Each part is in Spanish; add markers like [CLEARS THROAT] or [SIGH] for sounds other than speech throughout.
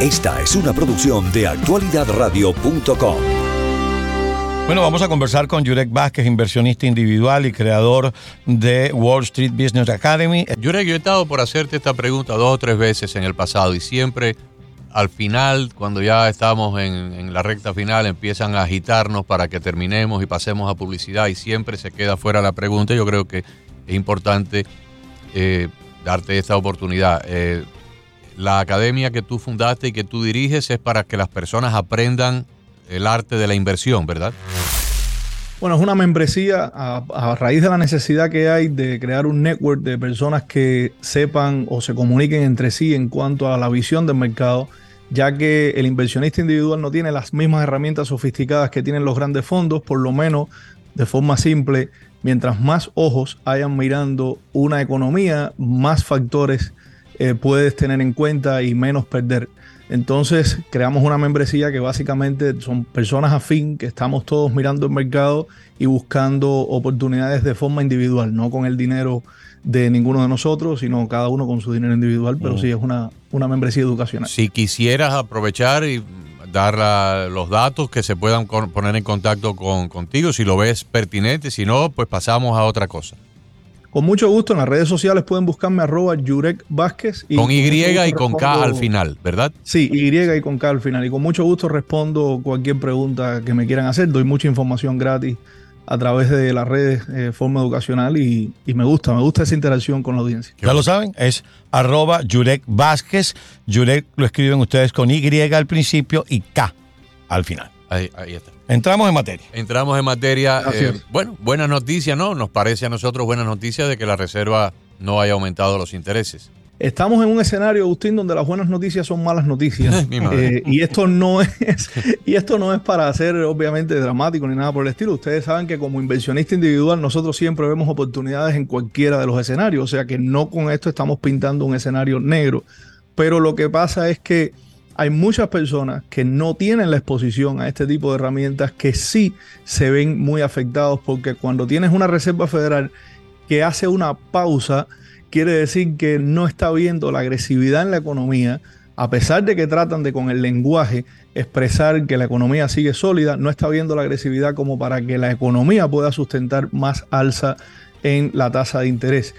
Esta es una producción de actualidadradio.com. Bueno, vamos a conversar con Jurek Vázquez, inversionista individual y creador de Wall Street Business Academy. Jurek, yo he estado por hacerte esta pregunta dos o tres veces en el pasado y siempre al final, cuando ya estamos en, la recta final, empiezan a agitarnos para que terminemos y pasemos a publicidad y siempre se queda fuera la pregunta. Yo creo que es importante eh, darte esta oportunidad. Eh, la academia que tú fundaste y que tú diriges es para que las personas aprendan el arte de la inversión, ¿verdad? Bueno, es una membresía a, raíz de la necesidad que hay de crear un network de personas que sepan o se comuniquen entre sí en cuanto a la visión del mercado, ya que el inversionista individual no tiene las mismas herramientas sofisticadas que tienen los grandes fondos, por lo menos de forma simple, mientras más ojos hayan mirando una economía, más factores eh, puedes tener en cuenta y menos perder. Entonces creamos una membresía que básicamente son personas afín, que estamos todos mirando el mercado y buscando oportunidades de forma individual, no con el dinero de ninguno de nosotros, sino cada uno con su dinero individual, pero mm. sí es una, una membresía educacional. Si quisieras aprovechar y dar los datos que se puedan poner en contacto con, contigo, si lo ves pertinente, si no, pues pasamos a otra cosa. Con mucho gusto, en las redes sociales pueden buscarme arroba Yurek Vázquez. Y con Y y con K al final, ¿verdad? Sí, Y y con K al final. Y con mucho gusto respondo cualquier pregunta que me quieran hacer. Doy mucha información gratis a través de las redes de eh, forma educacional y, me gusta, me gusta esa interacción con la audiencia. Ya lo saben, es arroba Yurek Vázquez. Yurek lo escriben ustedes con Y al principio y K al final. Ahí, ahí está. Entramos en materia. Entramos en materia. Eh, bueno, buena noticia, ¿no? Nos parece a nosotros buena noticia de que la Reserva no haya aumentado los intereses. Estamos en un escenario, Agustín, donde las buenas noticias son malas noticias. [LAUGHS] Eh, y esto no [LAUGHS] es, y esto no es para ser obviamente dramático ni nada por el estilo. Ustedes saben que como inversionista individual, nosotros siempre vemos oportunidades en cualquiera de los escenarios. O sea que no con esto estamos pintando un escenario negro. Pero lo que pasa es que hay muchas personas que no tienen la exposición a este tipo de herramientas que sí se ven muy afectados porque cuando tienes una Reserva Federal que hace una pausa, quiere decir que no está viendo la agresividad en la economía, a pesar de que tratan de con el lenguaje expresar que la economía sigue sólida, no está viendo la agresividad como para que la economía pueda sustentar más alza en la tasa de interés.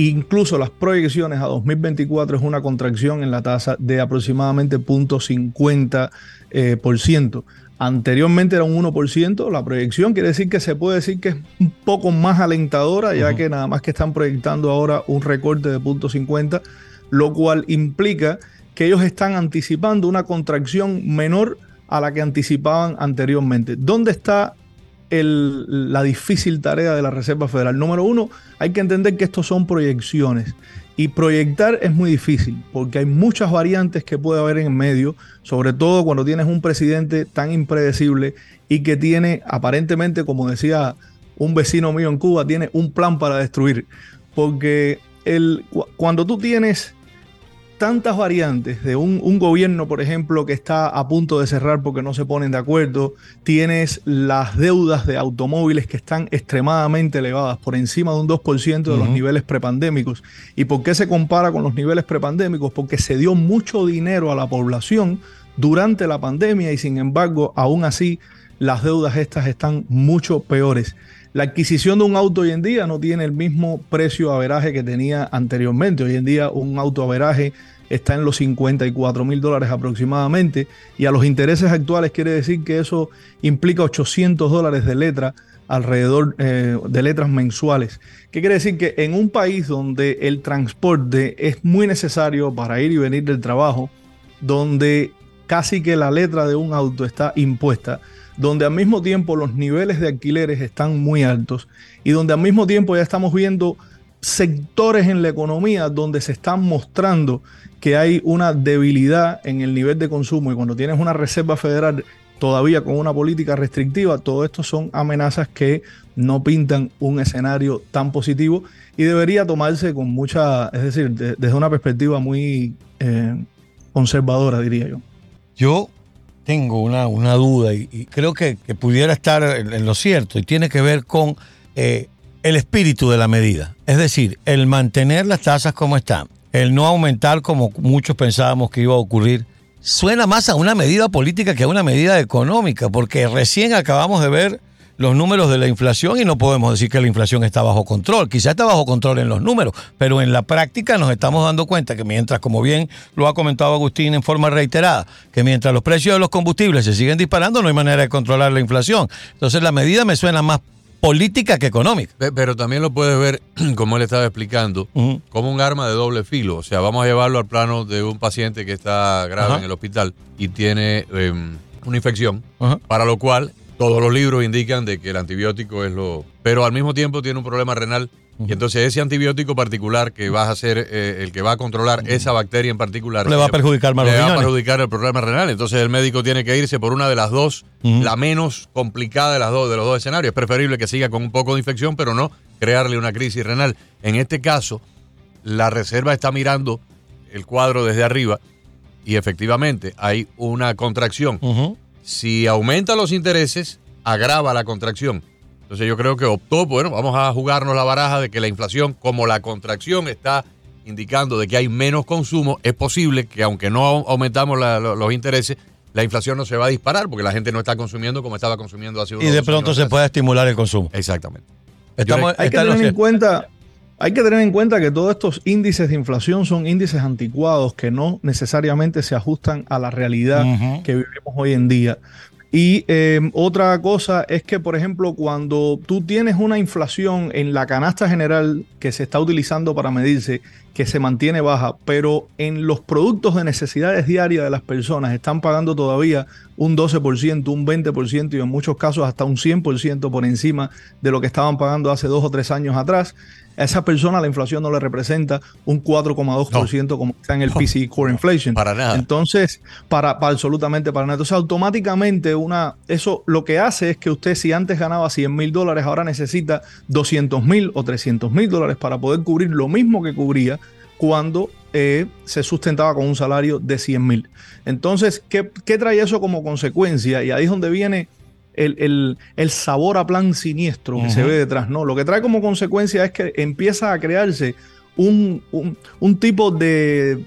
Incluso las proyecciones a 2024 es una contracción en la tasa de aproximadamente 0.50%. Eh, por ciento. Anteriormente era un 1%, la proyección quiere decir que se puede decir que es un poco más alentadora, ya que nada más que están proyectando ahora un recorte de 0.50, lo cual implica que ellos están anticipando una contracción menor a la que anticipaban anteriormente. ¿Dónde está la difícil tarea de la Reserva Federal. Número uno, hay que entender que estos son proyecciones. Y proyectar es muy difícil porque hay muchas variantes que puede haber en medio, sobre todo cuando tienes un presidente tan impredecible y que tiene aparentemente, como decía un vecino mío en Cuba, tiene un plan para destruir. Porque el, cuando tú tienes tantas variantes de un, gobierno, por ejemplo, que está a punto de cerrar porque no se ponen de acuerdo. Tienes las deudas de automóviles que están extremadamente elevadas, por encima de un 2% de los niveles prepandémicos. ¿Y por qué se compara con los niveles prepandémicos? Porque se dio mucho dinero a la población durante la pandemia y sin embargo, aún así, las deudas estas están mucho peores. La adquisición de un auto hoy en día no tiene el mismo precio averaje que tenía anteriormente. Hoy en día un auto averaje está en los 54 mil dólares aproximadamente y a los intereses actuales quiere decir que eso implica 800 dólares de letra alrededor eh, de letras mensuales. ¿Qué quiere decir? Que en un país donde el transporte es muy necesario para ir y venir del trabajo, donde casi que la letra de un auto está impuesta, donde al mismo tiempo los niveles de alquileres están muy altos y donde al mismo tiempo ya estamos viendo sectores en la economía donde se están mostrando que hay una debilidad en el nivel de consumo y cuando tienes una reserva federal todavía con una política restrictiva, todo esto son amenazas que no pintan un escenario tan positivo y debería tomarse con mucha, es decir, desde una perspectiva muy eh, conservadora, diría yo. Yo tengo una, una duda y, creo que, pudiera estar en, lo cierto y tiene que ver con eh, el espíritu de la medida. Es decir, el mantener las tasas como están, el no aumentar como muchos pensábamos que iba a ocurrir suena más a una medida política que a una medida económica, porque recién acabamos de ver los números de la inflación y no podemos decir que la inflación está bajo control. Quizá está bajo control en los números, pero en la práctica nos estamos dando cuenta que mientras, como bien lo ha comentado Agustín en forma reiterada, que mientras los precios de los combustibles se siguen disparando, no hay manera de controlar la inflación. Entonces la medida me suena más política que económica. Pero también lo puedes ver, [CLEARS THROAT] como él estaba explicando, como un arma de doble filo. O sea, vamos a llevarlo al plano de un paciente que está grave en el hospital y tiene em, una infección, para lo cual todos los libros indican de que el antibiótico es lo... Pero al mismo tiempo tiene un problema renal y entonces ese antibiótico particular que va a ser eh, el que va a controlar esa bacteria en particular... Le va a perjudicar más Le va a perjudicar el problema renal. Entonces el médico tiene que irse por una de las dos, la menos complicada de las dos de los dos escenarios. Es preferible que siga con un poco de infección, pero no crearle una crisis renal. En este caso, la reserva está mirando el cuadro desde arriba y efectivamente hay una contracción. Si aumenta los intereses, agrava la contracción. Entonces yo creo que optó, bueno, vamos a jugarnos la baraja de que la inflación, como la contracción está indicando de que hay menos consumo, es posible que aunque no aumentamos los intereses, la inflación no se va a disparar porque la gente no está consumiendo como estaba consumiendo hace unos Y de pronto se puede estimular el consumo. Exactamente. hay que tener en cuenta hay que tener en cuenta que todos estos índices de inflación son índices anticuados que no necesariamente se ajustan a la realidad que vivimos hoy en día. Y em, otra cosa es que, por ejemplo, cuando tú tienes una inflación en la canasta general que se está utilizando para medirse, que se mantiene baja, pero en los productos de necesidades diarias de las personas están pagando todavía un 12%, un 20% y en muchos casos hasta un 100% por encima de lo que estaban pagando hace dos o tres años atrás, a esa persona la inflación no le representa un 4,2% como está en el PCE Core Inflation. Para nada. Entonces, para, absolutamente para nada. Entonces, automáticamente una, eso lo que hace es que usted si antes ganaba 100 mil dólares, ahora necesita 200 mil o 300 mil dólares para poder cubrir lo mismo que cubría cuando eh, se sustentaba con un salario de 100 mil. Entonces, ¿qué, ¿qué trae eso como consecuencia? Y ahí es donde viene el, sabor a plan siniestro que se ve detrás. No, lo que trae como consecuencia es que empieza a crearse un, tipo de,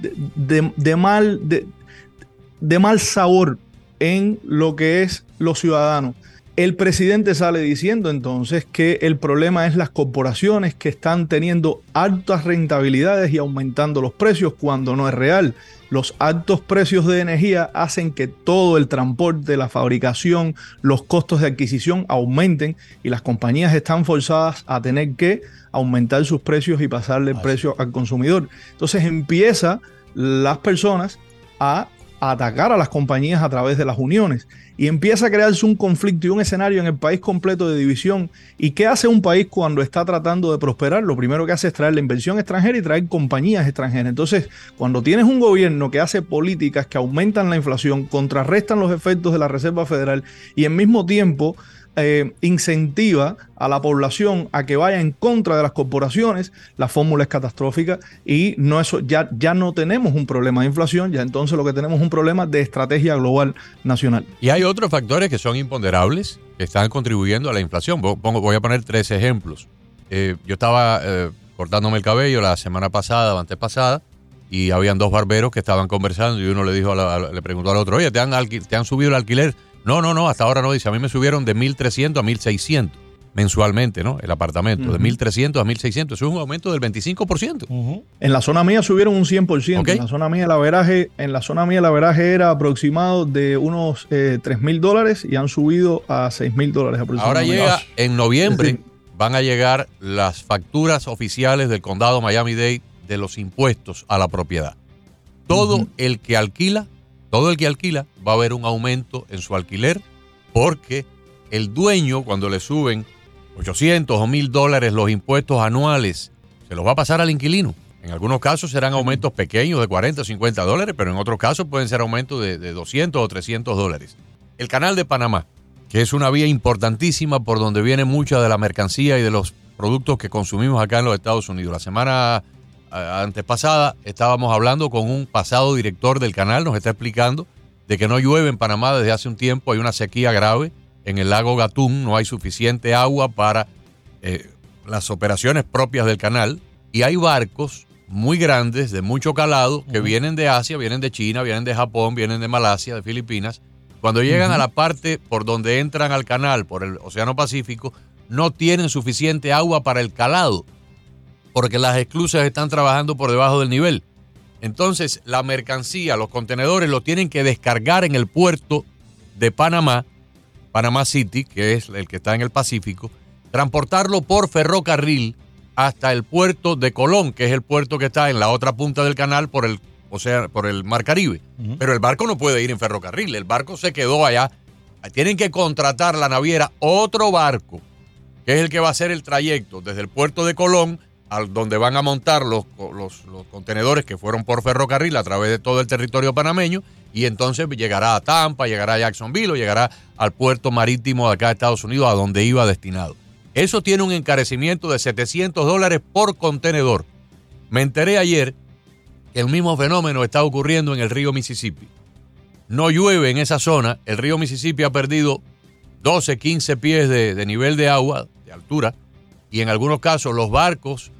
de, mal, de, mal sabor en lo que es los ciudadanos. El presidente sale diciendo entonces que el problema es las corporaciones que están teniendo altas rentabilidades y aumentando los precios cuando no es real. Los altos precios de energía hacen que todo el transporte, la fabricación, los costos de adquisición aumenten y las compañías están forzadas a tener que aumentar sus precios y pasarle el precio al consumidor. Entonces empieza las personas a atacar a las compañías a través de las uniones y empieza a crearse un conflicto y un escenario en el país completo de división. ¿Y qué hace un país cuando está tratando de prosperar? Lo primero que hace es traer la inversión extranjera y traer compañías extranjeras. Entonces, cuando tienes un gobierno que hace políticas que aumentan la inflación, contrarrestan los efectos de la Reserva Federal y en mismo tiempo eh, incentiva a la población a que vaya en contra de las corporaciones, la fórmula es catastrófica y no eso, ya, ya no tenemos un problema de inflación, ya entonces lo que tenemos es un problema de estrategia global nacional. Y hay otros factores que son imponderables que están contribuyendo a la inflación. voy a poner tres ejemplos. Eh, yo estaba eh, cortándome el cabello la semana pasada o antepasada y habían dos barberos que estaban conversando y uno le dijo le preguntó al otro, oye, ¿te han, ¿te han subido el alquiler? No, no, no, hasta ahora no dice. A mí me subieron de 1.300 a 1.600 mensualmente, ¿no? El apartamento, de 1.300 a 1.600. Eso es un aumento del 25%. En la zona mía subieron un 100%. En la zona mía el averaje, en la zona mía el averaje era aproximado de unos eh, 3.000 dólares y han subido a 6.000 dólares aproximadamente. Ahora llega en noviembre, van a llegar las facturas oficiales del condado Miami-Dade de los impuestos a la propiedad. Todo el que alquila todo el que alquila va a ver un aumento en su alquiler porque el dueño, cuando le suben 800 o 1000 dólares los impuestos anuales, se los va a pasar al inquilino. En algunos casos serán aumentos pequeños de 40 o 50 dólares, pero en otros casos pueden ser aumentos de, de 200 o 300 dólares. El canal de Panamá, que es una vía importantísima por donde viene mucha de la mercancía y de los productos que consumimos acá en los Estados Unidos. La semana antepasada estábamos hablando con un pasado director del canal, nos está explicando de que no llueve en Panamá desde hace un tiempo, hay una sequía grave en el lago Gatún, no hay suficiente agua para eh, las operaciones propias del canal y hay barcos muy grandes, de mucho calado, que vienen de Asia, vienen de China, vienen de Japón, vienen de Malasia, de Filipinas. Cuando llegan a la parte por donde entran al canal, por el Océano Pacífico, no tienen suficiente agua para el calado, porque las esclusas están trabajando por debajo del nivel. Entonces, la mercancía, los contenedores, lo tienen que descargar en el puerto de Panamá, Panamá City, que es el que está en el Pacífico, transportarlo por ferrocarril hasta el puerto de Colón, que es el puerto que está en la otra punta del canal por el, o sea, por el Mar Caribe. Pero el barco no puede ir en ferrocarril, el barco se quedó allá. Tienen que contratar la naviera otro barco, que es el que va a hacer el trayecto desde el puerto de Colón al donde van a montar los, los, contenedores que fueron por ferrocarril a través de todo el territorio panameño y entonces llegará a Tampa, llegará a Jacksonville llegará al puerto marítimo de acá de Estados Unidos a donde iba destinado. Eso tiene un encarecimiento de 700 dólares por contenedor. Me enteré ayer que el mismo fenómeno está ocurriendo en el río Mississippi. No llueve en esa zona, el río Mississippi ha perdido 12, 15 pies de nivel de agua, de altura, y en algunos casos los barcos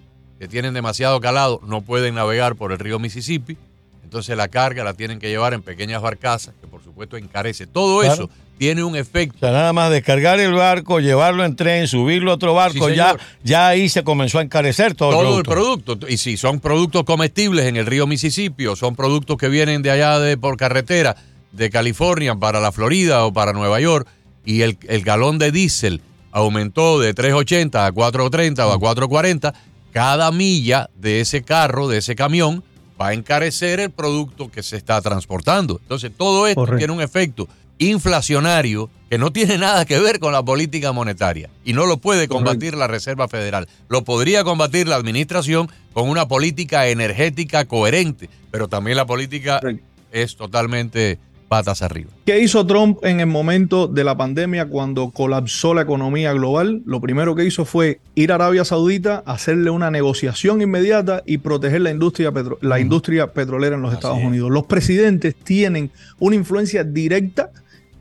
que tienen demasiado calado no pueden navegar por el río Mississippi, entonces la carga la tienen que llevar en pequeñas barcazas, que por supuesto encarece. Todo Claro. eso tiene un efecto. O sea, nada más descargar el barco, llevarlo en tren, subirlo a otro barco, Sí, ya, ya ahí se comenzó a encarecer todo, todo el producto. el producto. Y si son productos comestibles en el río Mississippi o son productos que vienen de allá de por carretera de California para la Florida o para Nueva York y el, el galón de diésel aumentó de 3.80 a 4.30 o a 4.40, cada milla de ese carro, de ese camión, va a encarecer el producto que se está transportando. Entonces todo esto Correcto. tiene un efecto inflacionario que no tiene nada que ver con la política monetaria y no lo puede combatir la Reserva Federal. Lo podría combatir la administración con una política energética coherente, pero también la política Correcto. es totalmente patas arriba. ¿Qué hizo Trump en el momento de la pandemia cuando colapsó la economía global? Lo primero que hizo fue ir a Arabia Saudita, hacerle una negociación inmediata y proteger la industria, petro- la industria petrolera en los Así Estados es. Unidos. Los presidentes tienen una influencia directa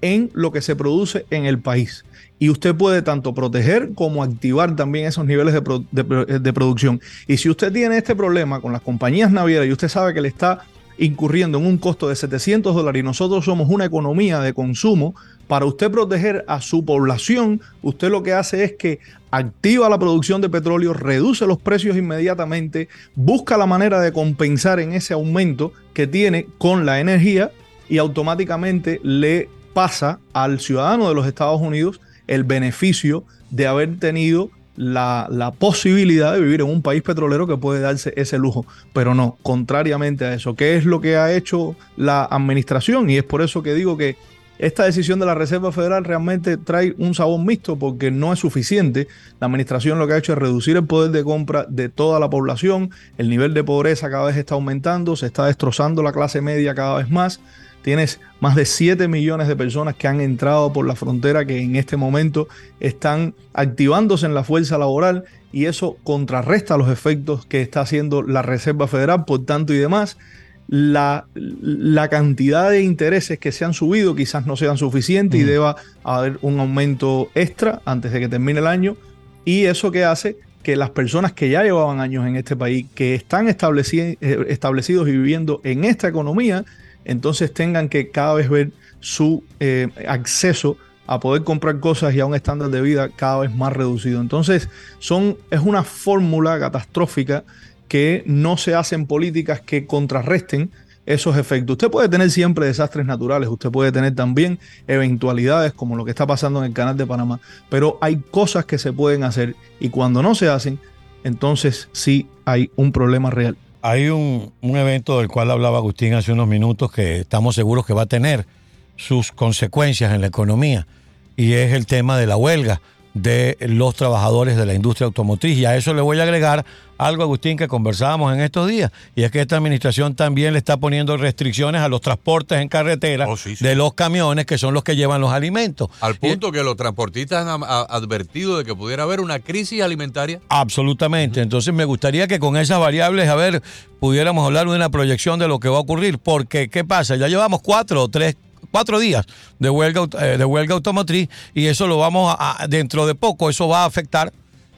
en lo que se produce en el país. Y usted puede tanto proteger como activar también esos niveles de, pro- de pro- de producción. Y si usted tiene este problema con las compañías navieras y usted sabe que le está incurriendo en un costo de 700 dólares y nosotros somos una economía de consumo, para usted proteger a su población, usted lo que hace es que activa la producción de petróleo, reduce los precios inmediatamente, busca la manera de compensar en ese aumento que tiene con la energía y automáticamente le pasa al ciudadano de los Estados Unidos el beneficio de haber tenido la, posibilidad de vivir en un país petrolero que puede darse ese lujo. Pero no, contrariamente a eso, ¿qué es lo que ha hecho la administración? Y es por eso que digo que esta decisión de la Reserva Federal realmente trae un sabor mixto porque no es suficiente. La administración lo que ha hecho es reducir el poder de compra de toda la población, el nivel de pobreza cada vez está aumentando, se está destrozando la clase media cada vez más. Tienes más de 7 millones de personas que han entrado por la frontera que en este momento están activándose en la fuerza laboral y eso contrarresta los efectos que está haciendo la Reserva Federal, por tanto y demás. La, la cantidad de intereses que se han subido quizás no sean suficientes y deba haber un aumento extra antes de que termine el año y eso que hace que las personas que ya llevaban años en este país, que están eh, establecidos y viviendo en esta economía, entonces tengan que cada vez ver su eh, acceso a poder comprar cosas y a un estándar de vida cada vez más reducido. Entonces, son, es una fórmula catastrófica que no se hacen políticas que contrarresten esos efectos. Usted puede tener siempre desastres naturales, usted puede tener también eventualidades como lo que está pasando en el canal de Panamá, pero hay cosas que se pueden hacer y cuando no se hacen, entonces sí hay un problema real. Hay un, un evento del cual hablaba Agustín hace unos minutos que estamos seguros que va a tener sus consecuencias en la economía y es el tema de la huelga de los trabajadores de la industria automotriz. Y a eso le voy a agregar algo, Agustín, que conversábamos en estos días, y es que esta administración también le está poniendo restricciones a los transportes en carretera Oh, sí, sí. de los camiones que son los que llevan los alimentos. Al punto que los transportistas han advertido de que pudiera haber una crisis alimentaria. Absolutamente. Entonces me gustaría que con esas variables, a ver, pudiéramos hablar de una proyección de lo que va a ocurrir. Porque, ¿qué pasa? Ya llevamos cuatro o tres, cuatro días de huelga, eh, de huelga automotriz y eso lo vamos a- dentro de poco, eso va a afectar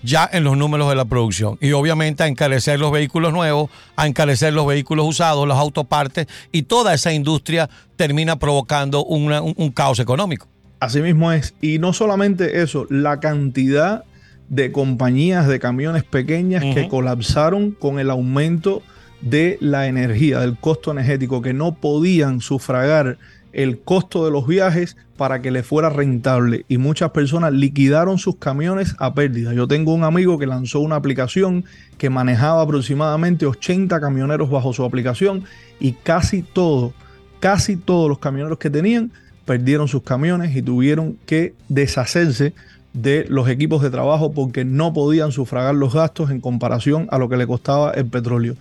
ya en los números de la producción. Y obviamente a encarecer los vehículos nuevos, a encarecer los vehículos usados, los autopartes, y toda esa industria termina provocando un, caos económico. Así mismo es. Y no solamente eso, la cantidad de compañías de camiones pequeñas que colapsaron con el aumento de la energía, del costo energético, que no podían sufragar el costo de los viajes para que le fuera rentable y muchas personas liquidaron sus camiones a pérdida. Yo tengo un amigo que lanzó una aplicación que manejaba aproximadamente 80 camioneros bajo su aplicación y casi todos, casi todos los camioneros que tenían perdieron sus camiones y tuvieron que deshacerse de los equipos de trabajo porque no podían sufragar los gastos en comparación a lo que le costaba el petróleo.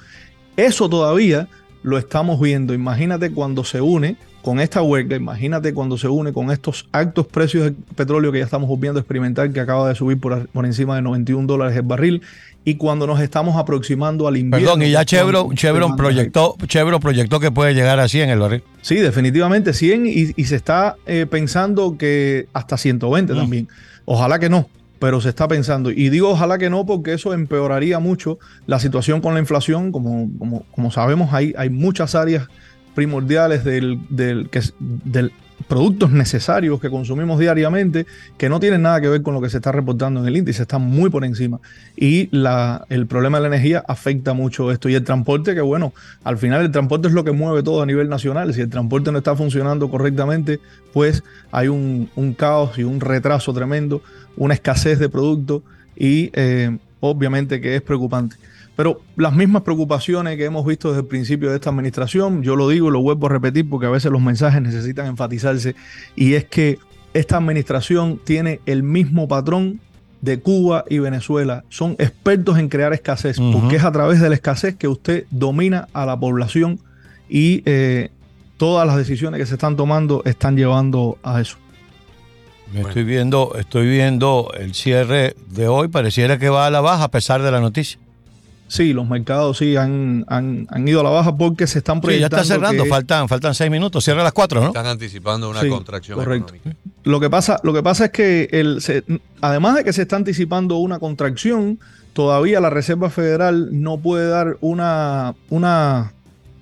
Eso todavía lo estamos viendo. Imagínate cuando se une con esta huelga, imagínate cuando se une con estos altos precios de petróleo que ya estamos viendo experimentar, que acaba de subir por, encima de 91 dólares el barril, y cuando nos estamos aproximando al invierno. Perdón, y ya Chevron, Chevron, proyectó, Chevron proyectó que puede llegar a 100 el barril. Sí, definitivamente 100 y, se está eh, pensando que hasta 120 mm. también. Ojalá que no, pero se está pensando. Y digo ojalá que no, porque eso empeoraría mucho la situación con la inflación. Como, como, como sabemos, hay, hay muchas áreas primordiales del, del, que, del productos necesarios que consumimos diariamente que no tienen nada que ver con lo que se está reportando en el índice, están muy por encima. Y la, el problema de la energía afecta mucho esto. Y el transporte, que bueno, al final el transporte es lo que mueve todo a nivel nacional. Si el transporte no está funcionando correctamente, pues hay un, un caos y un retraso tremendo una escasez de productos y eh, obviamente que es preocupante. Pero las mismas preocupaciones que hemos visto desde el principio de esta administración, yo lo digo y lo vuelvo a repetir porque a veces los mensajes necesitan enfatizarse, y es que esta administración tiene el mismo patrón de Cuba y Venezuela. Son expertos en crear escasez, porque es a través de la escasez que usted domina a la población y eh, todas las decisiones que se están tomando están llevando a eso. Estoy viendo, estoy viendo el cierre de hoy, pareciera que va a la baja a pesar de la noticia. Sí, los mercados sí han, han, ido a la baja porque se están proyectando. Sí, ya está cerrando, faltan, faltan seis minutos, cierra a las cuatro, ¿no? Están anticipando una contracción correcto. Lo que pasa, lo que pasa es que el, además de que se está anticipando una contracción, todavía la Reserva Federal no puede dar una, una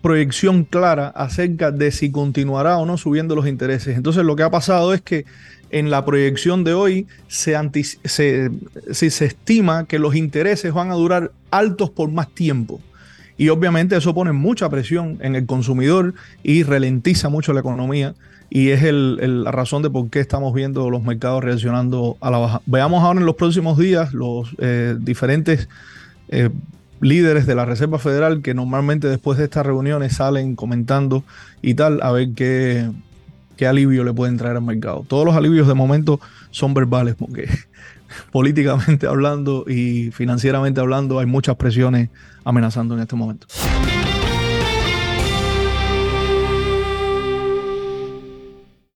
proyección clara acerca de si continuará o no subiendo los intereses. Entonces lo que ha pasado es que en la proyección de hoy se, se, se, estima que los intereses van a durar altos por más tiempo. Y obviamente eso pone mucha presión en el consumidor y ralentiza mucho la economía. Y es la razón de por qué estamos viendo los mercados reaccionando a la baja. Veamos ahora en los próximos días los eh, diferentes eh, líderes de la Reserva Federal que normalmente después de estas reuniones salen comentando y tal, a ver qué, qué alivio le pueden traer al mercado. Todos los alivios de momento son verbales porque [LAUGHS] políticamente hablando y financieramente hablando hay muchas presiones amenazando en este momento.